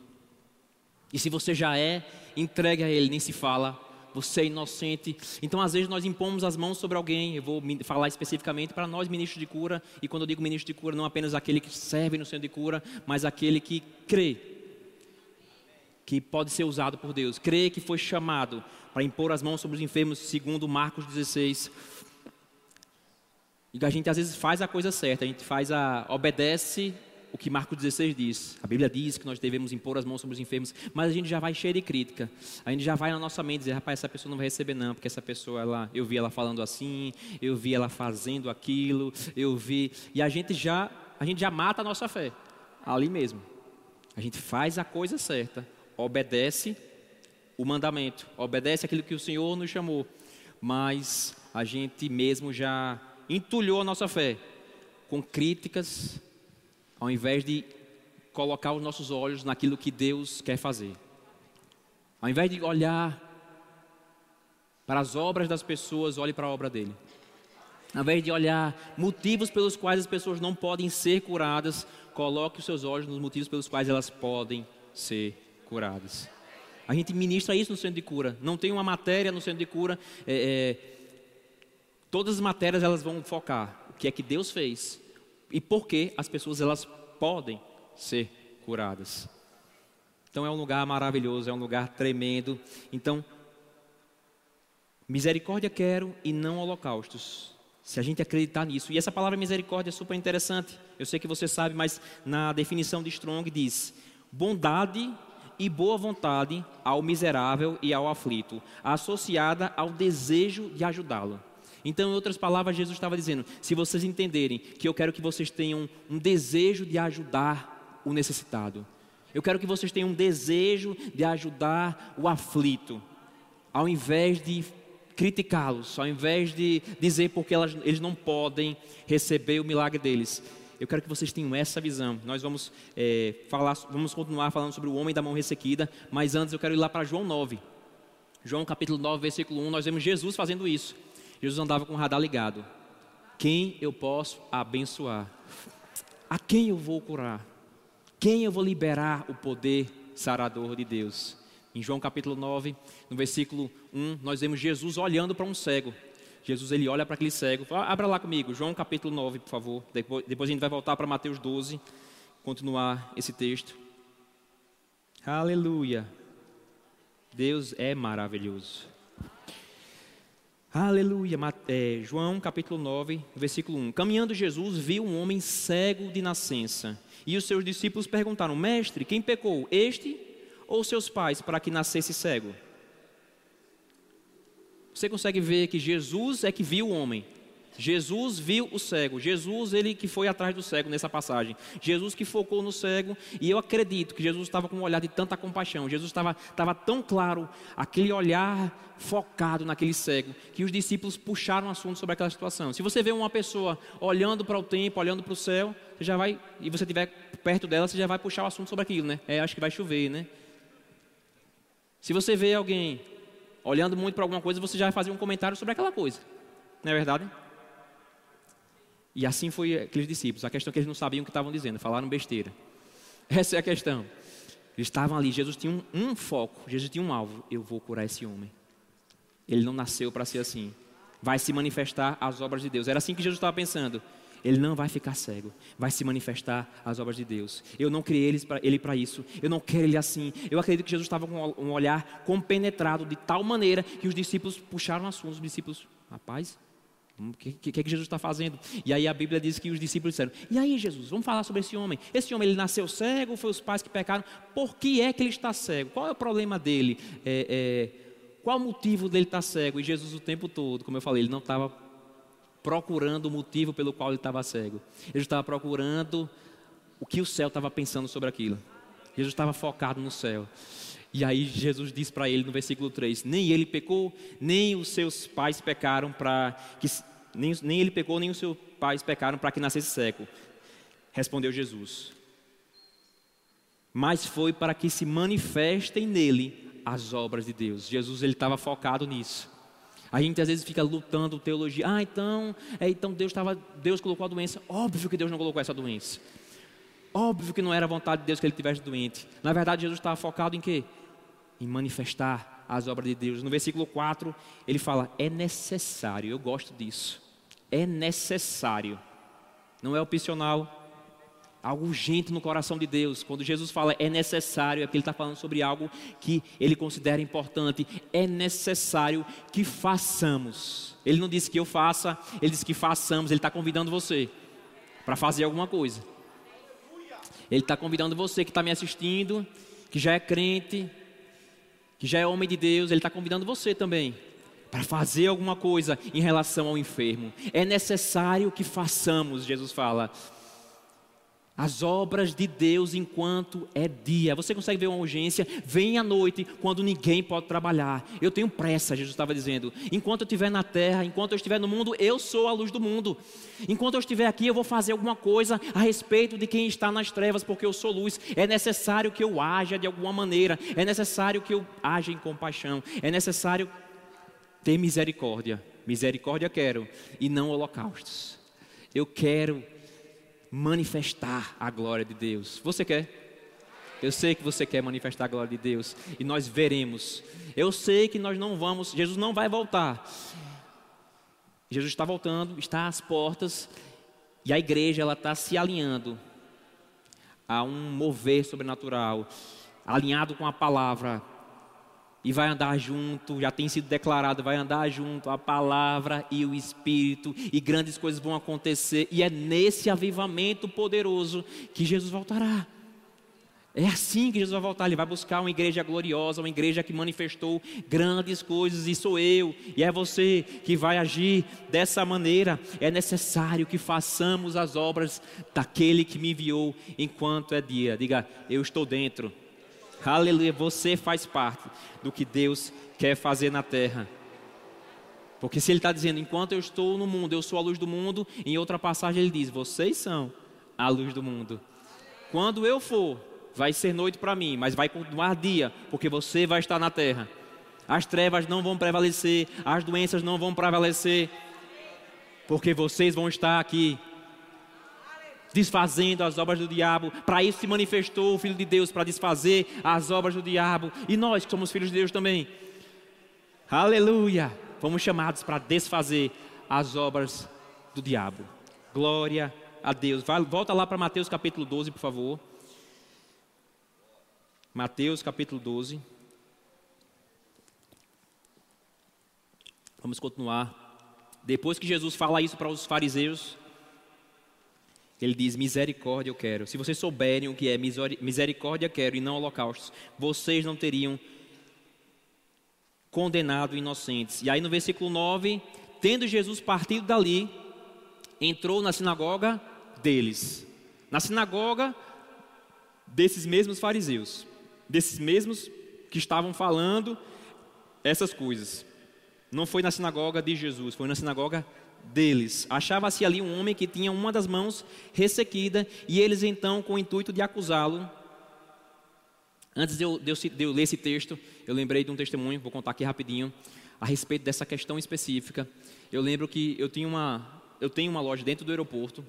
E se você já é, entregue a ele, nem se fala, você é inocente. Então, às vezes, nós impomos as mãos sobre alguém. Eu vou falar especificamente para nós, ministros de cura. E quando eu digo ministro de cura, não apenas aquele que serve no centro de cura, mas aquele que crê que pode ser usado por Deus. Crê que foi chamado para impor as mãos sobre os enfermos, segundo Marcos 16. E a gente às vezes faz a coisa certa, a gente faz a obedece o que Marcos 16 diz. A Bíblia diz que nós devemos impor as mãos sobre os enfermos, mas a gente já vai cheio de crítica. A gente já vai na nossa mente dizer, rapaz, essa pessoa não vai receber não, porque essa pessoa ela, eu vi ela falando assim, eu vi ela fazendo aquilo, eu vi, e a gente já, a gente já mata a nossa fé ali mesmo. A gente faz a coisa certa, obedece o mandamento, obedece aquilo que o Senhor nos chamou, mas a gente mesmo já entulhou a nossa fé com críticas, ao invés de colocar os nossos olhos naquilo que Deus quer fazer. Ao invés de olhar para as obras das pessoas, olhe para a obra dele. Ao invés de olhar motivos pelos quais as pessoas não podem ser curadas, coloque os seus olhos nos motivos pelos quais elas podem ser curadas. A gente ministra isso no centro de cura. Não tem uma matéria no centro de cura. É, é, todas as matérias elas vão focar o que é que Deus fez e por que as pessoas elas podem ser curadas. Então é um lugar maravilhoso, é um lugar tremendo. Então, misericórdia quero e não holocaustos. Se a gente acreditar nisso. E essa palavra misericórdia é super interessante. Eu sei que você sabe, mas na definição de Strong diz: bondade e boa vontade ao miserável e ao aflito, associada ao desejo de ajudá-lo. Então, em outras palavras, Jesus estava dizendo: se vocês entenderem que eu quero que vocês tenham um desejo de ajudar o necessitado, eu quero que vocês tenham um desejo de ajudar o aflito, ao invés de criticá-los, ao invés de dizer porque elas, eles não podem receber o milagre deles, Eu quero que vocês tenham essa visão. Nós vamos é, falar, vamos continuar falando sobre o homem da mão ressequida, mas antes eu quero ir lá para João 9. João capítulo 9, versículo 1, nós vemos Jesus fazendo isso. Jesus andava com o radar ligado. Quem eu posso abençoar? A quem eu vou curar? Quem eu vou liberar o poder sarador de Deus? Em João capítulo 9, no versículo 1, nós vemos Jesus olhando para um cego. Jesus ele olha para aquele cego. Abra lá comigo, João capítulo 9, por favor. Depois, depois a gente vai voltar para Mateus 12, continuar esse texto. Aleluia. Deus é maravilhoso. Aleluia. É, João capítulo 9, versículo 1. Caminhando Jesus viu um homem cego de nascença. E os seus discípulos perguntaram: Mestre, quem pecou, este ou seus pais, para que nascesse cego? Você consegue ver que Jesus é que viu o homem. Jesus viu o cego. Jesus, ele que foi atrás do cego nessa passagem. Jesus que focou no cego. E eu acredito que Jesus estava com um olhar de tanta compaixão. Jesus estava, estava tão claro, aquele olhar focado naquele cego, que os discípulos puxaram o assunto sobre aquela situação. Se você vê uma pessoa olhando para o tempo, olhando para o céu, você já vai, e você estiver perto dela, você já vai puxar o assunto sobre aquilo, né? É, acho que vai chover, né? Se você vê alguém olhando muito para alguma coisa, você já vai fazer um comentário sobre aquela coisa. Não é verdade? E assim foi aqueles discípulos. A questão é que eles não sabiam o que estavam dizendo, falaram besteira. (laughs) Essa é a questão. Eles estavam ali, Jesus tinha um, um foco, Jesus tinha um alvo. Eu vou curar esse homem. Ele não nasceu para ser assim. Vai se manifestar as obras de Deus. Era assim que Jesus estava pensando. Ele não vai ficar cego, vai se manifestar as obras de Deus. Eu não criei ele para isso, eu não quero ele assim. Eu acredito que Jesus estava com um olhar compenetrado de tal maneira que os discípulos puxaram assunto. Os discípulos, rapaz, o que, que, que, Jesus está fazendo? E aí a Bíblia diz que os discípulos disseram: E aí, Jesus, vamos falar sobre esse homem. Esse homem ele nasceu cego, foi os pais que pecaram. Por que é que ele está cego? Qual é o problema dele? É, é, qual o motivo dele estar cego? E Jesus, o tempo todo, como eu falei, ele não estava procurando o motivo pelo qual ele estava cego. Ele estava procurando o que o céu estava pensando sobre aquilo. Jesus estava focado no céu. E aí Jesus diz para ele no versículo 3: Nem ele pecou, nem os seus pais pecaram para que nem, nem ele pecou, nem os seus pais pecaram para que nascesse cego. Respondeu Jesus. Mas foi para que se manifestem nele as obras de Deus. Jesus ele estava focado nisso. A gente às vezes fica lutando teologia. Ah, então, é, então Deus estava, Deus colocou a doença. Óbvio que Deus não colocou essa doença. Óbvio que não era vontade de Deus que ele tivesse doente. Na verdade, Jesus estava focado em quê? Em manifestar as obras de Deus. No versículo 4, ele fala: "É necessário". Eu gosto disso. É necessário. Não é opcional, algo urgente no coração de Deus. Quando Jesus fala é necessário, é porque Ele está falando sobre algo que Ele considera importante. É necessário que façamos. Ele não disse que eu faça, Ele disse que façamos. Ele está convidando você para fazer alguma coisa. Ele está convidando você que está me assistindo, que já é crente, que já é homem de Deus. Ele está convidando você também para fazer alguma coisa em relação ao enfermo. É necessário que façamos, Jesus fala as obras de Deus enquanto é dia. Você consegue ver uma urgência? Vem à noite, quando ninguém pode trabalhar. Eu tenho pressa, Jesus estava dizendo. Enquanto eu estiver na terra, enquanto eu estiver no mundo, eu sou a luz do mundo. Enquanto eu estiver aqui, eu vou fazer alguma coisa a respeito de quem está nas trevas, porque eu sou luz. É necessário que eu haja de alguma maneira. É necessário que eu haja em compaixão. É necessário ter misericórdia. Misericórdia quero, e não holocaustos. Eu quero manifestar a glória de Deus. Você quer? Eu sei que você quer manifestar a glória de Deus e nós veremos. Eu sei que nós não vamos, Jesus não vai voltar. Jesus está voltando, está às portas e a igreja ela está se alinhando a um mover sobrenatural, alinhado com a palavra e vai andar junto, já tem sido declarado, vai andar junto a palavra e o Espírito, e grandes coisas vão acontecer, e é nesse avivamento poderoso que Jesus voltará. É assim que Jesus vai voltar, ele vai buscar uma igreja gloriosa, uma igreja que manifestou grandes coisas, e sou eu, e é você que vai agir dessa maneira. É necessário que façamos as obras daquele que me enviou enquanto é dia. Diga, eu estou dentro. Aleluia, você faz parte do que Deus quer fazer na terra. Porque se ele está dizendo, enquanto eu estou no mundo, eu sou a luz do mundo, em outra passagem ele diz, vocês são a luz do mundo. Quando eu for, vai ser noite para mim, mas vai continuar dia, porque você vai estar na terra. As trevas não vão prevalecer, as doenças não vão prevalecer, porque vocês vão estar aqui desfazendo as obras do diabo. Para isso se manifestou o Filho de Deus, para desfazer as obras do diabo. E nós, que somos filhos de Deus também. Aleluia! Fomos chamados para desfazer as obras do diabo. Glória a Deus. Volta lá para Mateus capítulo 12, por favor. Mateus capítulo 12. Vamos continuar. Depois que Jesus fala isso para os fariseus, ele diz: Misericórdia eu quero. Se vocês souberem o que é misericórdia, quero e não holocaustos, vocês não teriam condenado inocentes. E aí no versículo 9: Tendo Jesus partido dali, entrou na sinagoga deles. Na sinagoga desses mesmos fariseus, desses mesmos que estavam falando essas coisas. Não foi na sinagoga de Jesus, foi na sinagoga deles. Achava-se ali um homem que tinha uma das mãos ressequida, e eles então, com o intuito de acusá-lo, antes de eu, de, eu, de eu ler esse texto, eu lembrei de um testemunho, vou contar aqui rapidinho, a respeito dessa questão específica. Eu lembro que eu, tinha uma, eu tenho uma loja dentro do aeroporto,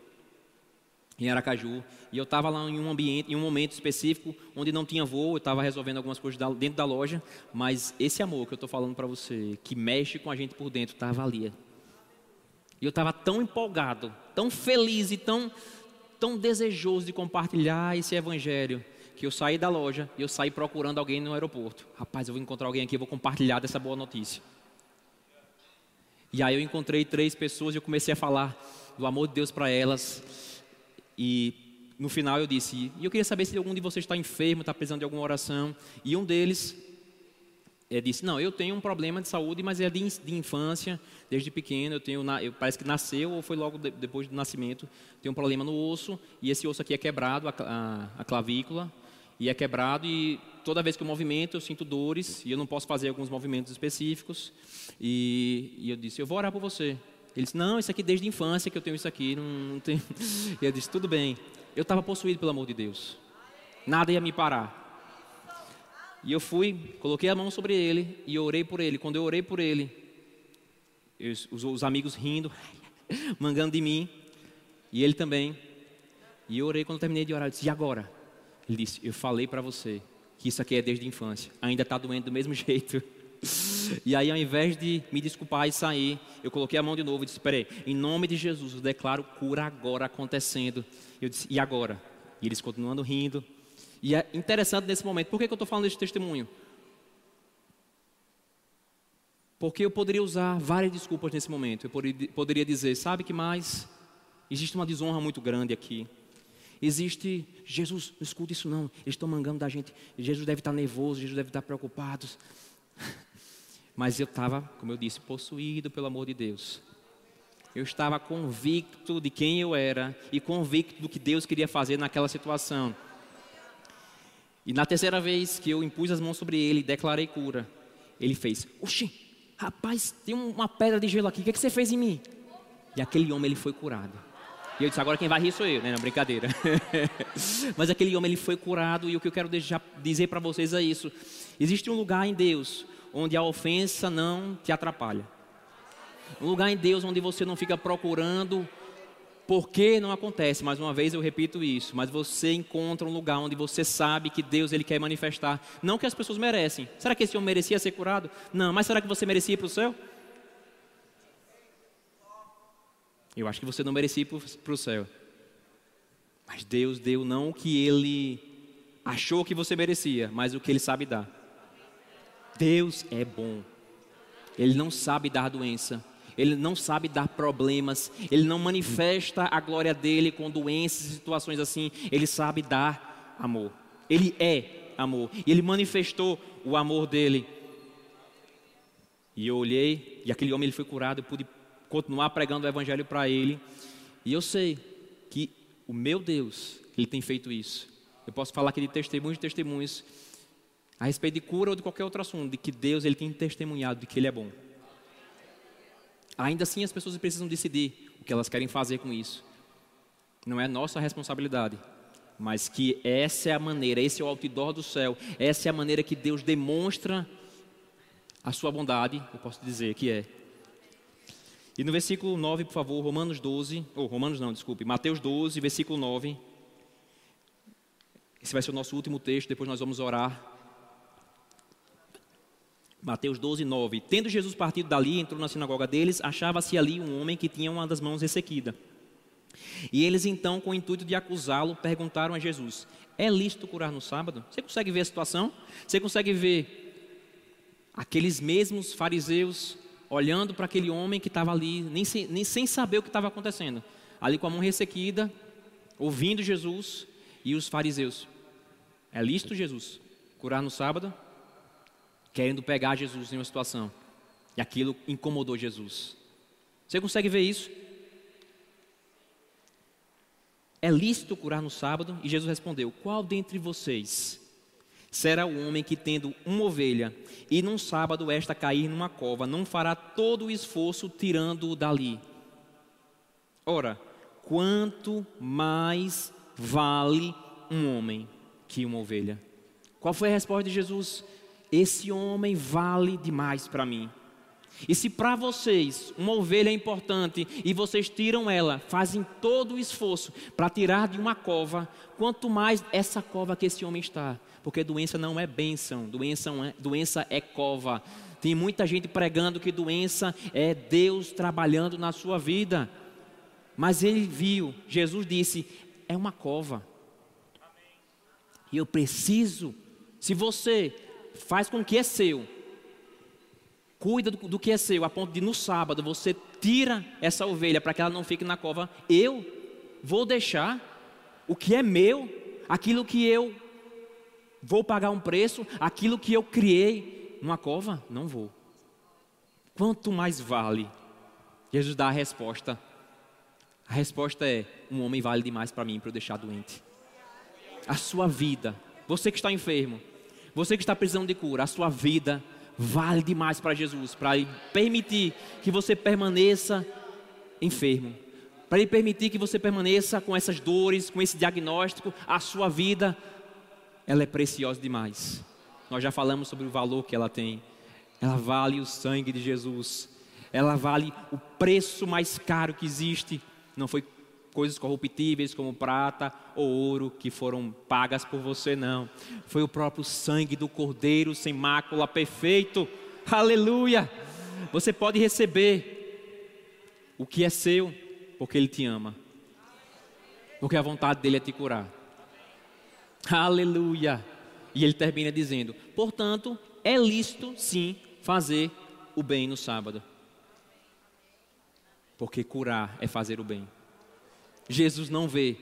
em Aracaju, e eu estava lá em um ambiente, em um momento específico onde não tinha voo, eu estava resolvendo algumas coisas dentro da loja, mas esse amor que eu estou falando para você, que mexe com a gente por dentro, estava ali. E eu estava tão empolgado, tão feliz e tão, tão desejoso de compartilhar esse evangelho, que eu saí da loja e eu saí procurando alguém no aeroporto. Rapaz, eu vou encontrar alguém aqui, eu vou compartilhar dessa boa notícia. E aí eu encontrei três pessoas e eu comecei a falar do amor de Deus para elas. E no final eu disse, e eu queria saber se algum de vocês está enfermo, está precisando de alguma oração. E um deles é, disse: Não, eu tenho um problema de saúde, mas é de, de infância, desde pequeno. Eu tenho, eu, parece que nasceu ou foi logo de, depois do nascimento. Tenho um problema no osso e esse osso aqui é quebrado, a, a, a, clavícula, e é quebrado. E toda vez que eu movimento, eu sinto dores e eu não posso fazer alguns movimentos específicos. E, e eu disse: Eu vou orar por você. Ele disse: Não, isso aqui desde a infância que eu tenho isso aqui. Não, não tenho. (laughs) E eu disse: Tudo bem. Eu estava possuído pelo amor de Deus. Nada ia me parar. E eu fui, coloquei a mão sobre ele e orei por ele. Quando eu orei por ele, os, os amigos rindo, (laughs) mangando de mim, e ele também. E eu orei quando eu terminei de orar. Eu disse: E agora? Ele disse: Eu falei para você que isso aqui é desde a infância. Ainda está doendo do mesmo (laughs) jeito. E aí, ao invés de me desculpar e sair, eu coloquei a mão de novo e disse: Peraí, em nome de Jesus, eu declaro cura agora acontecendo. Eu disse: E agora? E eles continuando rindo. E é interessante nesse momento, por que, que eu estou falando desse testemunho? Porque eu poderia usar várias desculpas nesse momento. Eu poderia dizer, sabe que mais? Existe uma desonra muito grande aqui. Existe, Jesus, não escuta isso não. Eles estão mangando da gente. Jesus deve estar nervoso, Jesus deve estar preocupado. (laughs) Mas eu estava, como eu disse, possuído pelo amor de Deus. Eu estava convicto de quem eu era e convicto do que Deus queria fazer naquela situação. E na terceira vez que eu impus as mãos sobre ele e declarei cura, ele fez: Oxi, rapaz, tem uma pedra de gelo aqui, o que, é que você fez em mim? E aquele homem ele foi curado. E eu disse: Agora quem vai rir sou eu, né? Não, brincadeira. (laughs) Mas aquele homem ele foi curado e o que eu quero deixar, dizer para vocês é isso: existe um lugar em Deus onde a ofensa não te atrapalha. Um lugar em Deus onde você não fica procurando por que não acontece? Mais uma vez eu repito isso, mas você encontra um lugar onde você sabe que Deus ele quer manifestar, não que as pessoas merecem. Será que esse homem merecia ser curado? Não, mas será que você merecia para o céu? Eu acho que você não merecia para o céu. Mas Deus deu não o que ele achou que você merecia, mas o que ele sabe dar. Deus é bom. Ele não sabe dar doença, ele não sabe dar problemas, ele não manifesta a glória dele com doenças e situações assim, ele sabe dar amor. Ele é amor, e ele manifestou o amor dele. E eu olhei, e aquele homem ele foi curado, eu pude continuar pregando o evangelho para ele. E eu sei que o meu Deus, ele tem feito isso. Eu posso falar aqui de testemunhos e testemunhos a respeito de cura ou de qualquer outro assunto, de que Deus ele tem testemunhado de que ele é bom. Ainda assim, as pessoas precisam decidir o que elas querem fazer com isso. não é nossa responsabilidade, mas que essa é a maneira, esse é o outdoor do céu, essa é a maneira que Deus demonstra a sua bondade, eu posso dizer que é. E no versículo 9, por favor, Romanos 12, ou Romanos não, desculpe, Mateus 12, versículo 9. Esse vai ser o nosso último texto, depois nós vamos orar. Mateus 12, 9. Tendo Jesus partido dali, entrou na sinagoga deles, achava-se ali um homem que tinha uma das mãos ressequida. E eles então, com o intuito de acusá-lo, perguntaram a Jesus: É lícito curar no sábado? Você consegue ver a situação? Você consegue ver aqueles mesmos fariseus olhando para aquele homem que estava ali, nem sem, nem sem saber o que estava acontecendo, ali com a mão ressequida, ouvindo Jesus e os fariseus. É lícito Jesus curar no sábado? Querendo pegar Jesus em uma situação. E aquilo incomodou Jesus. Você consegue ver isso? É lícito curar no sábado? E Jesus respondeu: Qual dentre vocês será o homem que, tendo uma ovelha, e num sábado esta cair numa cova, não fará todo o esforço tirando-o dali? Ora, quanto mais vale um homem que uma ovelha? Qual foi a resposta de Jesus? Esse homem vale demais para mim. E se para vocês uma ovelha é importante e vocês tiram ela, fazem todo o esforço para tirar de uma cova, quanto mais essa cova que esse homem está. Porque doença não é bênção, doença é, doença é cova. Tem muita gente pregando que doença é Deus trabalhando na sua vida. Mas ele viu, Jesus disse: é uma cova. E eu preciso, se você faz com que é seu, cuida do, do, que é seu, a ponto de no sábado você tira essa ovelha para que ela não fique na cova, eu vou deixar o que é meu, aquilo que eu vou pagar um preço, aquilo que eu criei numa cova, não vou. Quanto mais vale? Jesus dá a resposta. A resposta é: um homem vale demais para mim para eu deixar doente. A sua vida, você que está enfermo, você que está precisando de cura, a sua vida vale demais para Jesus, para permitir que você permaneça enfermo, para Ele permitir que você permaneça com essas dores, com esse diagnóstico, a sua vida, ela é preciosa demais. Nós já falamos sobre o valor que ela tem. Ela vale o sangue de Jesus. Ela vale o preço mais caro que existe. Não foi coisas corruptíveis como prata ou ouro que foram pagas por você, não. Foi o próprio sangue do Cordeiro sem mácula perfeito. Aleluia! Você pode receber o que é seu, porque Ele te ama. Porque a vontade dele é te curar. Aleluia! E ele termina dizendo: portanto, é lícito sim fazer o bem no sábado. Porque curar é fazer o bem. Jesus não vê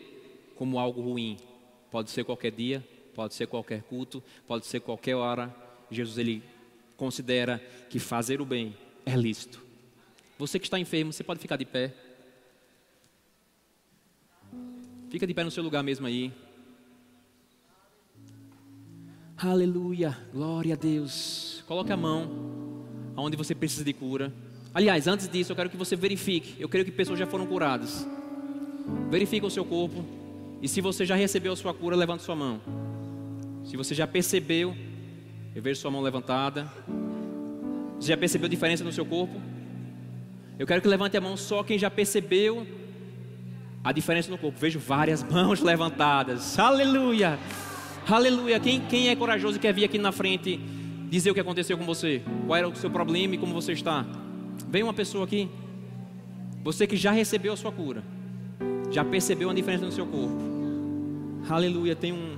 como algo ruim. Pode ser qualquer dia, pode ser qualquer culto, pode ser qualquer hora. Jesus ele considera que fazer o bem é lícito. Você que está enfermo, você pode ficar de pé. Fica de pé no seu lugar mesmo aí. Aleluia, glória a Deus. Coloque a mão aonde você precisa de cura. Aliás, antes disso, eu quero que você verifique. Eu creio que pessoas já foram curadas. Verifique o seu corpo. E se você já recebeu a sua cura, levante sua mão. Se você já percebeu, eu vejo sua mão levantada. Você já percebeu a diferença no seu corpo? Eu quero que levante a mão só quem já percebeu a diferença no corpo. Vejo várias (laughs) mãos levantadas. Aleluia! Aleluia! Quem, quem é corajoso e quer vir aqui na frente dizer o que aconteceu com você? Qual era o seu problema e como você está? Vem uma pessoa aqui. Você que já recebeu a sua cura. Já percebeu a diferença no seu corpo? Aleluia, tem um.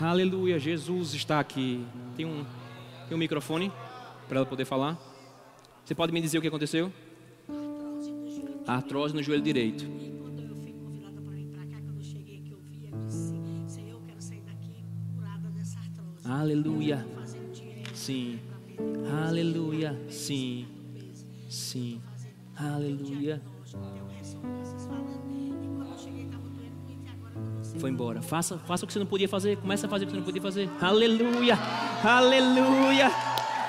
Aleluia, Jesus está aqui. Tem um, tem um microfone para ela poder falar. Você pode me dizer o que aconteceu? Artrose no joelho direito. Aleluia. Sim. Aleluia. Sim. Sim. Aleluia. Foi embora. Faça, faça o que você não podia fazer. Começa a fazer o que você não podia fazer. Aleluia! Aleluia!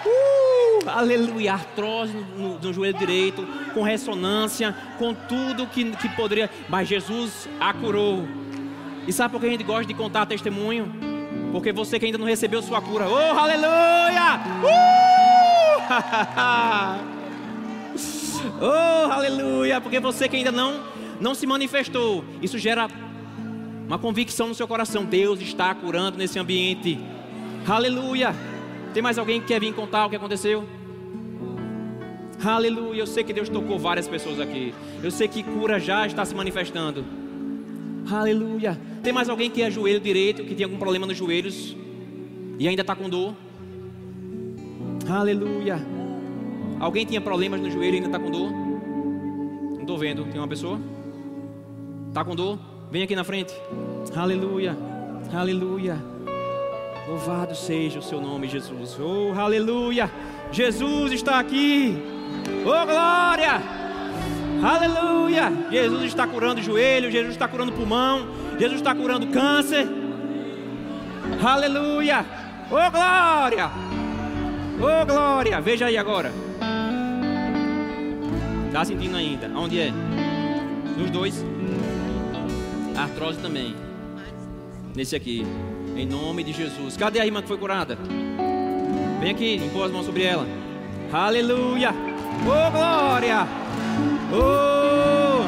Uh! aleluia, artrose no, no, joelho direito, com ressonância, com tudo que, que poderia. Mas Jesus a curou. E sabe por que a gente gosta de contar testemunho? Porque você que ainda não recebeu sua cura, oh, aleluia! Uh! (laughs) oh, aleluia! Porque você que ainda não, não se manifestou, isso gera uma convicção no seu coração: Deus está curando nesse ambiente. Aleluia! Tem mais alguém que quer vir contar o que aconteceu? Aleluia! Eu sei que Deus tocou várias pessoas aqui. Eu sei que cura já está se manifestando. Aleluia! Tem mais alguém que é joelho direito, que tem algum problema nos joelhos e ainda está com dor? Aleluia! Alguém tinha problemas no joelho e ainda está com dor? Não estou vendo. Tem uma pessoa? Está com dor? Vem aqui na frente. Aleluia. Aleluia. Louvado seja o seu nome, Jesus. Oh, aleluia. Jesus está aqui. Oh, glória. Aleluia. Jesus está curando joelho, Jesus está curando o pulmão, Jesus está curando câncer. Aleluia. Oh, glória. Oh, glória. Veja aí agora. Está sentindo ainda? Onde é? Nos dois artrose também. Nesse aqui. Em nome de Jesus. Cadê a irmã que foi curada? Vem aqui, impôs as mãos sobre ela. Aleluia. Oh, glória. Oh.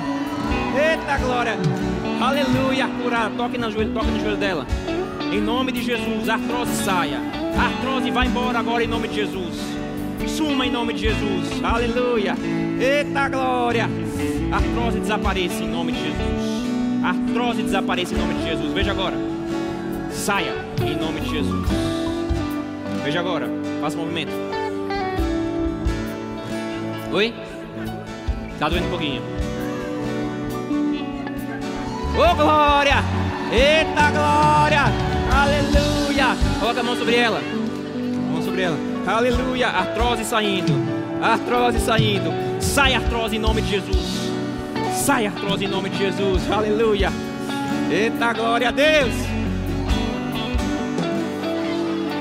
Eita glória. Aleluia. Curada. Toque no joelho, toque no joelho dela. Em nome de Jesus. Artrose saia. Artrose vai embora agora em nome de Jesus. Suma em nome de Jesus. Aleluia. Eita glória. Artrose desapareça em nome de Jesus artrose desapareça em nome de Jesus. Veja agora. Saia em nome de Jesus. Veja agora. Faça o movimento. Oi? Tá doendo um pouquinho. Ô oh, glória! Eita glória! Aleluia! Coloca a mão sobre ela. Mão sobre ela. Aleluia! Artrose saindo. Artrose saindo. Sai artrose em nome de Jesus. Sai artrose em nome de Jesus. Aleluia. Eita glória a Deus.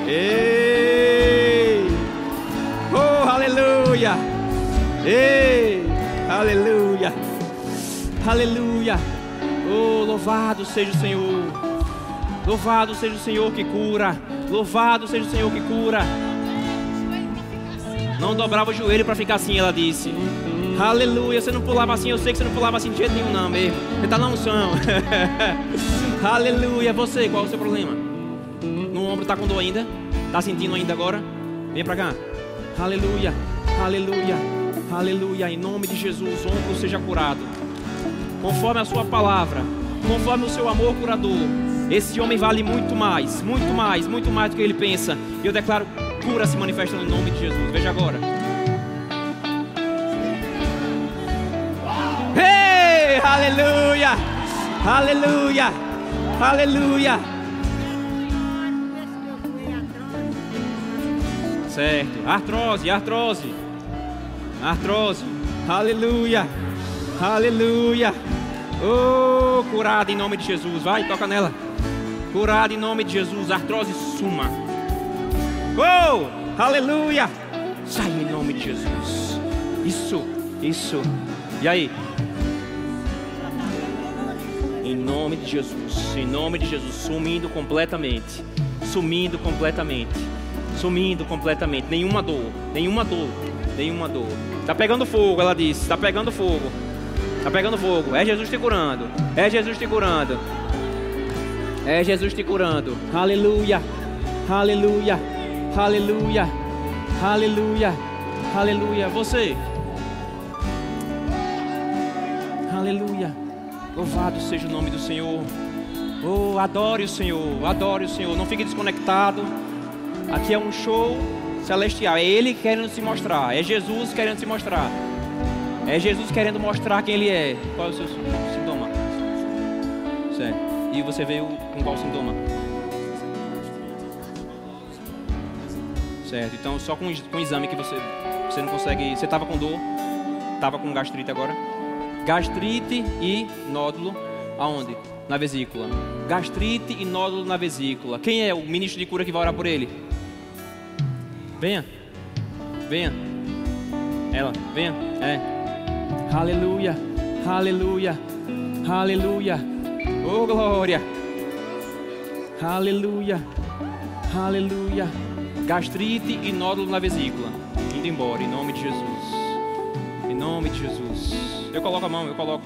Ei. Oh, aleluia. Ei. Aleluia. Aleluia. Oh, louvado seja o Senhor. Louvado seja o Senhor que cura. Louvado seja o Senhor que cura. Não dobrava o joelho para ficar assim, ela disse. Aleluia. Você não pulava assim, eu sei que você não pulava assim de jeito nenhum, não mesmo. Você está na unção. Aleluia. Você, qual é o seu problema? No ombro está com dor ainda? Está sentindo ainda agora? Vem para cá. Aleluia. Aleluia. Aleluia. Em nome de Jesus, ombro seja curado. Conforme a sua palavra, conforme o seu amor curador. Esse homem vale muito mais, muito mais, muito mais do que ele pensa. E eu declaro cura se manifestando em nome de Jesus. Veja agora. Aleluia, aleluia, aleluia. Certo, artrose, artrose, artrose, aleluia, aleluia. Oh, curado em nome de Jesus, vai, toca nela. Curado em nome de Jesus, artrose suma. Oh, aleluia. Sai em nome de Jesus. Isso, isso. E aí? Em nome de Jesus. Em nome de Jesus. Sumindo completamente. Sumindo completamente. Sumindo completamente. Nenhuma dor. Nenhuma dor. Nenhuma dor. Está pegando fogo, ela disse. Está pegando fogo. Está pegando fogo. É Jesus te curando. É Jesus te curando. É Jesus te curando. Aleluia. Aleluia. Aleluia. Aleluia. Aleluia. Você. Aleluia. Louvado seja o nome do Senhor. Oh, adore o Senhor, adore o Senhor. Não fique desconectado. Aqui é um show celestial. É Ele querendo se mostrar. É Jesus querendo se mostrar. É Jesus querendo mostrar quem Ele é. Qual é o seu sintoma? Certo. E você veio com qual sintoma? Certo. Então, só com, o exame que você, você não consegue. Você estava com dor? Estava com gastrite agora? Gastrite e nódulo aonde? Na vesícula. Gastrite e nódulo na vesícula. Quem é o ministro de cura que vai orar por ele? Venha. Venha. Ela, venha. É. Aleluia. Aleluia. Aleluia. Oh glória. Aleluia. Aleluia. Gastrite e nódulo na vesícula. Indo embora, em nome de Jesus. Em nome de Jesus. Eu coloco a mão, eu coloco.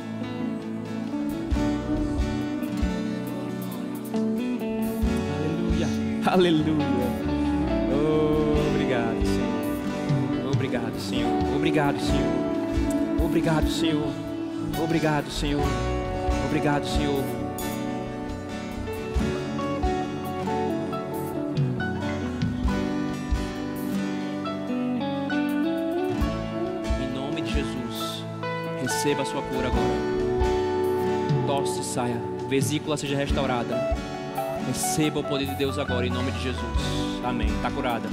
Aleluia. Aleluia. Obrigado, Senhor. Obrigado, Senhor. Obrigado, Senhor. Obrigado, Senhor. Obrigado, Senhor. Obrigado, Senhor. Receba a sua cura agora. Tosse saia, vesícula seja restaurada. Receba o poder de Deus agora, em nome de Jesus. Amém. Está curada.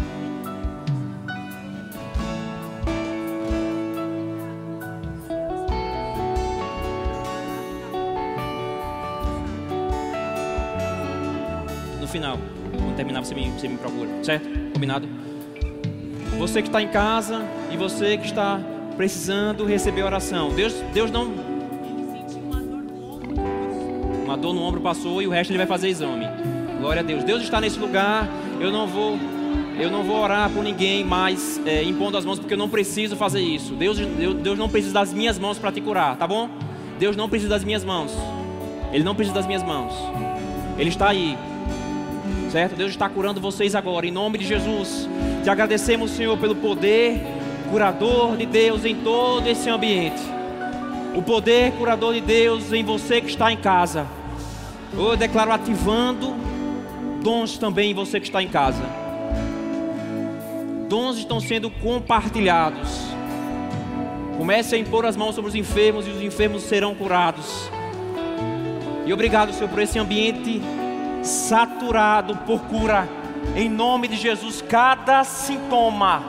No final, quando terminar, você me, você me procura, certo? Combinado? Você que está em casa e você que está precisando receber oração. Deus, Deus não. Uma dor no ombro passou e o resto ele vai fazer exame. Glória a Deus. Deus está nesse lugar. Eu não vou, eu não vou orar por ninguém mais é, impondo as mãos porque eu não preciso fazer isso. Deus, Deus, Deus não precisa das minhas mãos para te curar, tá bom? Deus não precisa das minhas mãos. Ele não precisa das minhas mãos. Ele está aí. Certo? Deus está curando vocês agora, em nome de Jesus. Te agradecemos, Senhor, pelo poder curador de Deus em todo esse ambiente. O poder curador de Deus em você que está em casa. Eu declaro ativando dons também em você que está em casa. Dons estão sendo compartilhados. Comece a impor as mãos sobre os enfermos e os enfermos serão curados. E obrigado, Senhor, por esse ambiente saturado por cura. Em nome de Jesus, cada sintoma,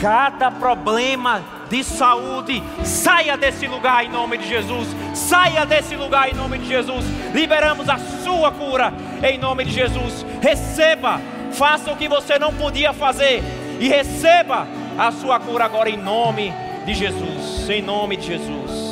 cada problema de saúde, saia desse lugar em nome de Jesus. Saia desse lugar em nome de Jesus. Liberamos a sua cura em nome de Jesus. Receba, faça o que você não podia fazer e receba a sua cura agora em nome de Jesus. Em nome de Jesus.